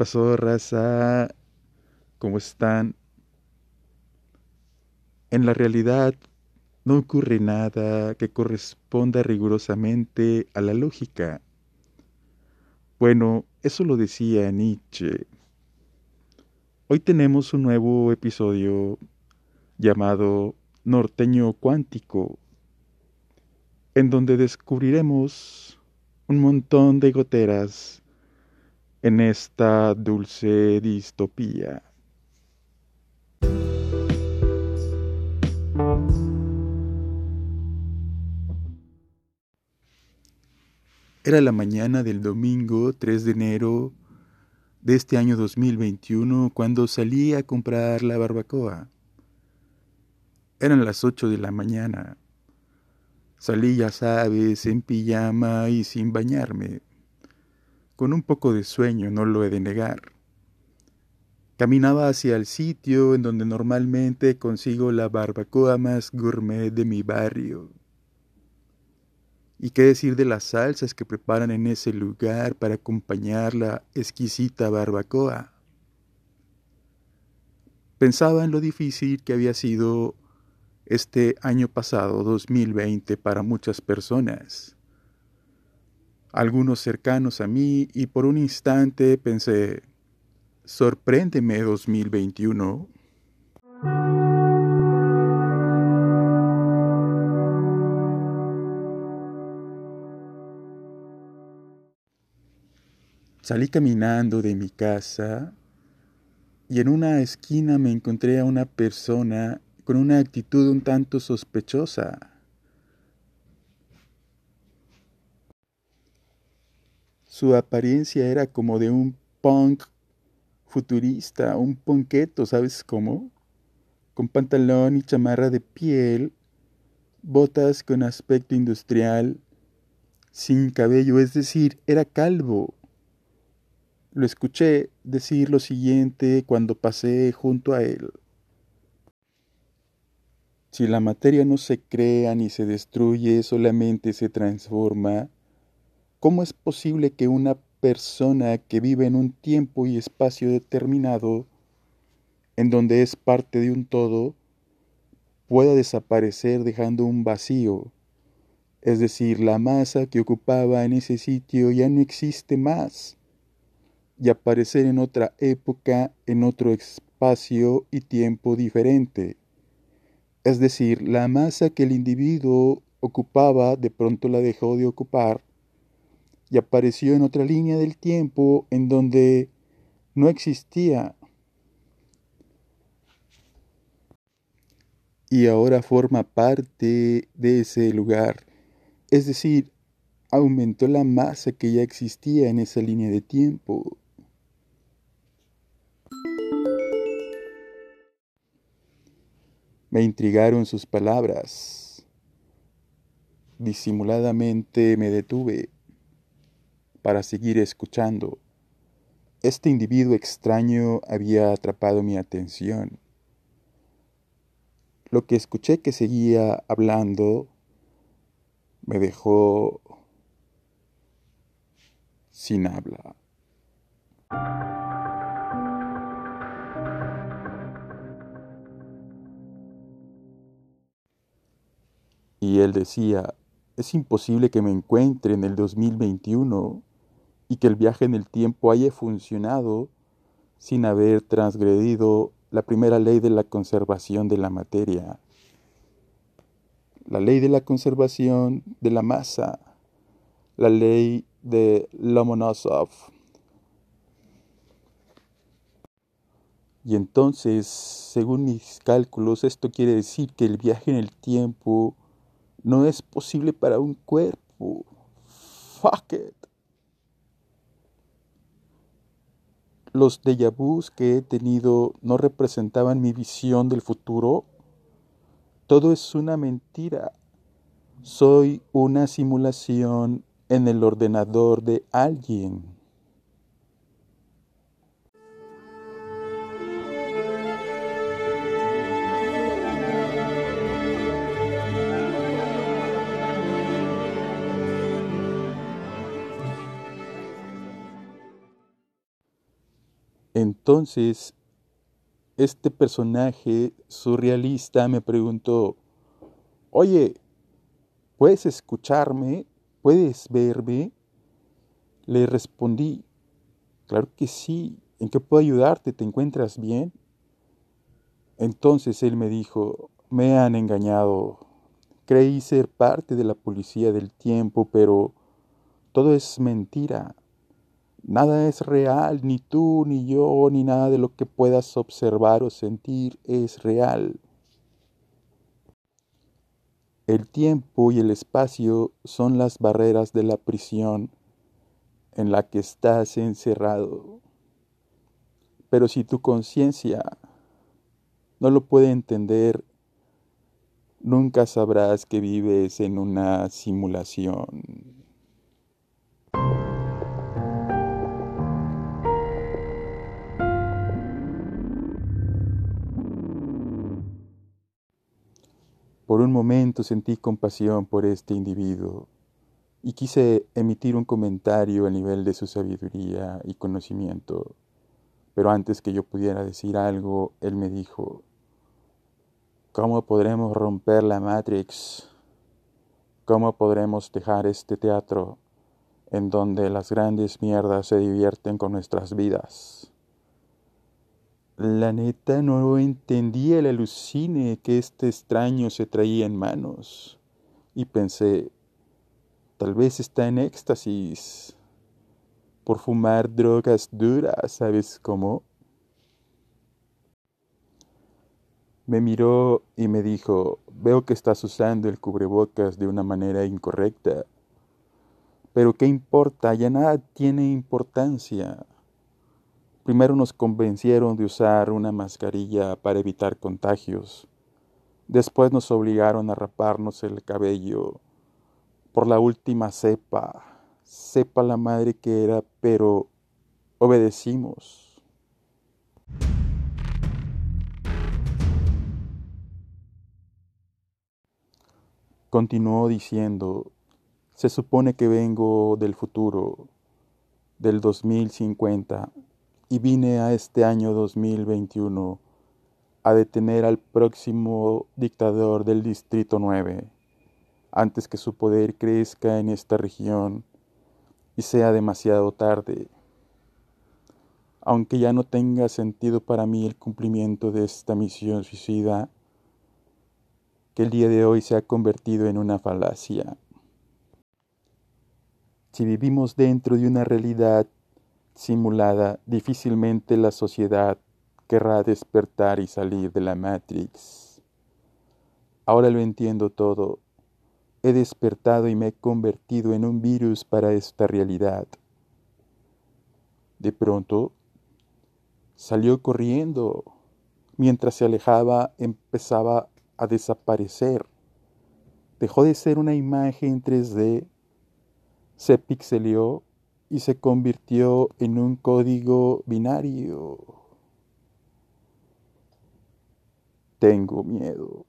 pasó, raza? ¿Cómo están? En la realidad no ocurre nada que corresponda rigurosamente a la lógica. Bueno, eso lo decía Nietzsche. Hoy tenemos un nuevo episodio llamado Norteño Cuántico, en donde descubriremos un montón de goteras en esta dulce distopía. Era la mañana del domingo 3 de enero de este año 2021 cuando salí a comprar la barbacoa. Eran las 8 de la mañana. Salí, ya sabes, en pijama y sin bañarme. Con un poco de sueño, no lo he de negar. Caminaba hacia el sitio en donde normalmente consigo la barbacoa más gourmet de mi barrio. ¿Y qué decir de las salsas que preparan en ese lugar para acompañar la exquisita barbacoa? Pensaba en lo difícil que había sido este año pasado, 2020, para muchas personas, algunos cercanos a mí, y por un instante pensé, sorpréndeme 2021. Salí caminando de mi casa y en una esquina me encontré a una persona con una actitud un tanto sospechosa. Su apariencia era como de un punk futurista, un ponqueto, ¿sabes cómo? Con pantalón y chamarra de piel, botas con aspecto industrial, sin cabello, es decir, era calvo. Lo escuché decir lo siguiente cuando pasé junto a él. Si la materia no se crea ni se destruye, solamente se transforma, ¿cómo es posible que una persona que vive en un tiempo y espacio determinado, en donde es parte de un todo, pueda desaparecer dejando un vacío? Es decir, la masa que ocupaba en ese sitio ya no existe más y aparecer en otra época, en otro espacio y tiempo diferente. Es decir, la masa que el individuo ocupaba de pronto la dejó de ocupar y apareció en otra línea del tiempo en donde no existía. Y ahora forma parte de ese lugar. Es decir, aumentó la masa que ya existía en esa línea de tiempo. Me intrigaron sus palabras. Disimuladamente me detuve para seguir escuchando. Este individuo extraño había atrapado mi atención. Lo que escuché que seguía hablando me dejó sin habla. Y él decía, es imposible que me encuentre en el 2021 y que el viaje en el tiempo haya funcionado sin haber transgredido la primera ley de la conservación de la materia, la ley de la conservación de la masa, la ley de Lomonosov. Y entonces, según mis cálculos, esto quiere decir que el viaje en el tiempo no es posible para un cuerpo. Fuck it. Los déjà vus que he tenido no representaban mi visión del futuro. Todo es una mentira. Soy una simulación en el ordenador de alguien. Entonces, este personaje surrealista me preguntó, oye, ¿puedes escucharme? ¿Puedes verme? Le respondí, claro que sí, ¿en qué puedo ayudarte? ¿Te encuentras bien? Entonces él me dijo, me han engañado. Creí ser parte de la policía del tiempo, pero todo es mentira. Nada es real, ni tú, ni yo, ni nada de lo que puedas observar o sentir es real. El tiempo y el espacio son las barreras de la prisión en la que estás encerrado. Pero si tu conciencia no lo puede entender, nunca sabrás que vives en una simulación. Por un momento sentí compasión por este individuo y quise emitir un comentario a nivel de su sabiduría y conocimiento. Pero antes que yo pudiera decir algo, él me dijo, ¿cómo podremos romper la Matrix? ¿Cómo podremos dejar este teatro en donde las grandes mierdas se divierten con nuestras vidas? La neta no entendía el alucine que este extraño se traía en manos. Y pensé, tal vez está en éxtasis por fumar drogas duras, ¿sabes cómo? Me miró y me dijo, veo que estás usando el cubrebocas de una manera incorrecta. Pero ¿qué importa? Ya nada tiene importancia. Primero nos convencieron de usar una mascarilla para evitar contagios. Después nos obligaron a raparnos el cabello por la última cepa. Sepa la madre que era, pero obedecimos. Continuó diciendo, se supone que vengo del futuro, del 2050 y vine a este año 2021 a detener al próximo dictador del Distrito 9, antes que su poder crezca en esta región y sea demasiado tarde. Aunque ya no tenga sentido para mí el cumplimiento de esta misión suicida, que el día de hoy se ha convertido en una falacia. Si vivimos dentro de una realidad simulada, difícilmente la sociedad querrá despertar y salir de la Matrix. Ahora lo entiendo todo. He despertado y me he convertido en un virus para esta realidad. De pronto, salió corriendo. Mientras se alejaba, empezaba a desaparecer. Dejó de ser una imagen 3D, se pixelió y se convirtió en un código binario. Tengo miedo.